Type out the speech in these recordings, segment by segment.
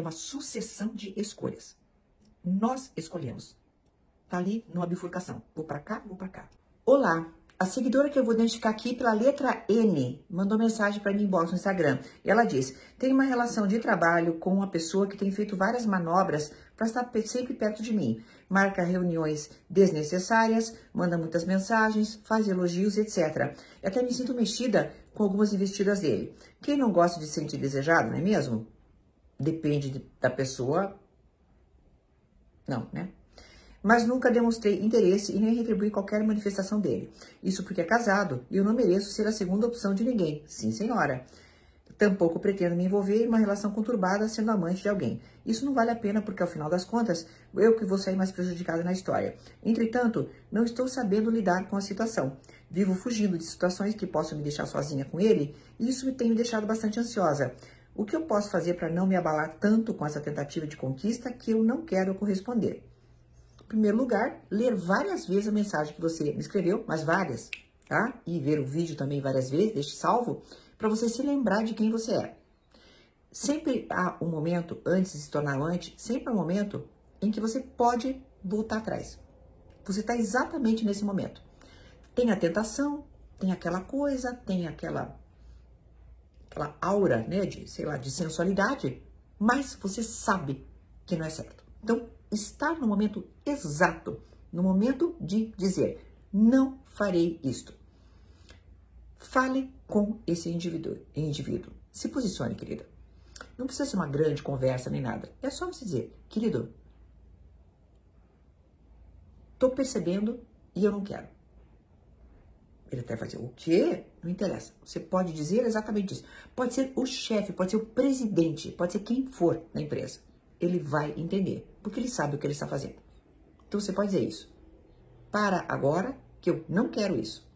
É uma sucessão de escolhas. Nós escolhemos. Tá ali numa bifurcação. Vou para cá, vou para cá. Olá, a seguidora que eu vou identificar aqui pela letra N mandou mensagem para mim no Instagram. E ela diz: tem uma relação de trabalho com uma pessoa que tem feito várias manobras para estar sempre perto de mim. Marca reuniões desnecessárias, manda muitas mensagens, faz elogios, etc. Eu até me sinto mexida com algumas investidas dele. Quem não gosta de se sentir desejado, não é mesmo? Depende de, da pessoa. Não, né? Mas nunca demonstrei interesse e nem retribuí qualquer manifestação dele. Isso porque é casado e eu não mereço ser a segunda opção de ninguém. Sim, senhora. Tampouco pretendo me envolver em uma relação conturbada sendo amante de alguém. Isso não vale a pena porque, ao final das contas, eu que vou sair mais prejudicada na história. Entretanto, não estou sabendo lidar com a situação. Vivo fugindo de situações que possam me deixar sozinha com ele e isso me tem me deixado bastante ansiosa. O que eu posso fazer para não me abalar tanto com essa tentativa de conquista que eu não quero corresponder? Em primeiro lugar, ler várias vezes a mensagem que você me escreveu, mas várias, tá? E ver o vídeo também várias vezes, deixe salvo para você se lembrar de quem você é. Sempre há um momento, antes de se tornar amante, sempre há um momento em que você pode voltar atrás. Você está exatamente nesse momento. Tem a tentação, tem aquela coisa, tem aquela aquela aura, né, de, sei lá, de sensualidade, mas você sabe que não é certo. Então, está no momento exato, no momento de dizer, não farei isto. Fale com esse indivíduo, indivíduo. Se posicione, querida. Não precisa ser uma grande conversa nem nada. É só você dizer, querido, tô percebendo e eu não quero. Ele até vai dizer, o quê? Não interessa. Você pode dizer exatamente isso. Pode ser o chefe, pode ser o presidente, pode ser quem for na empresa. Ele vai entender, porque ele sabe o que ele está fazendo. Então você pode dizer isso. Para agora, que eu não quero isso.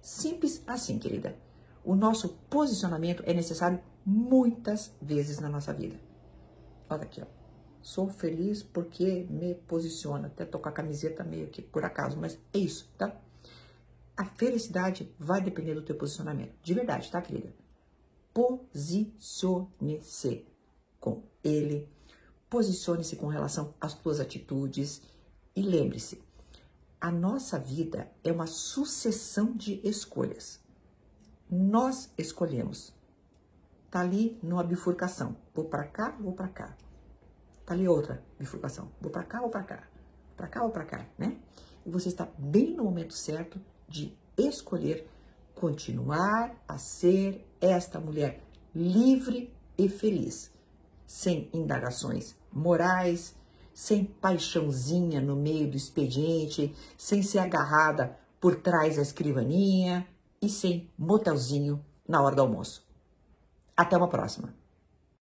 Simples assim, querida. O nosso posicionamento é necessário muitas vezes na nossa vida. Olha aqui, ó. Sou feliz porque me posiciona. Até tocar a camiseta meio que por acaso, mas é isso, tá? A felicidade vai depender do teu posicionamento. De verdade, tá, querida? Posicione-se com ele. Posicione-se com relação às tuas atitudes. E lembre-se, a nossa vida é uma sucessão de escolhas. Nós escolhemos. Tá ali numa bifurcação. Vou para cá, vou para cá. Tá ali outra bifurcação. Vou para cá ou para cá. Para cá ou para cá, né? E você está bem no momento certo de escolher continuar a ser esta mulher livre e feliz, sem indagações morais, sem paixãozinha no meio do expediente, sem ser agarrada por trás da escrivaninha e sem motelzinho na hora do almoço. Até uma próxima!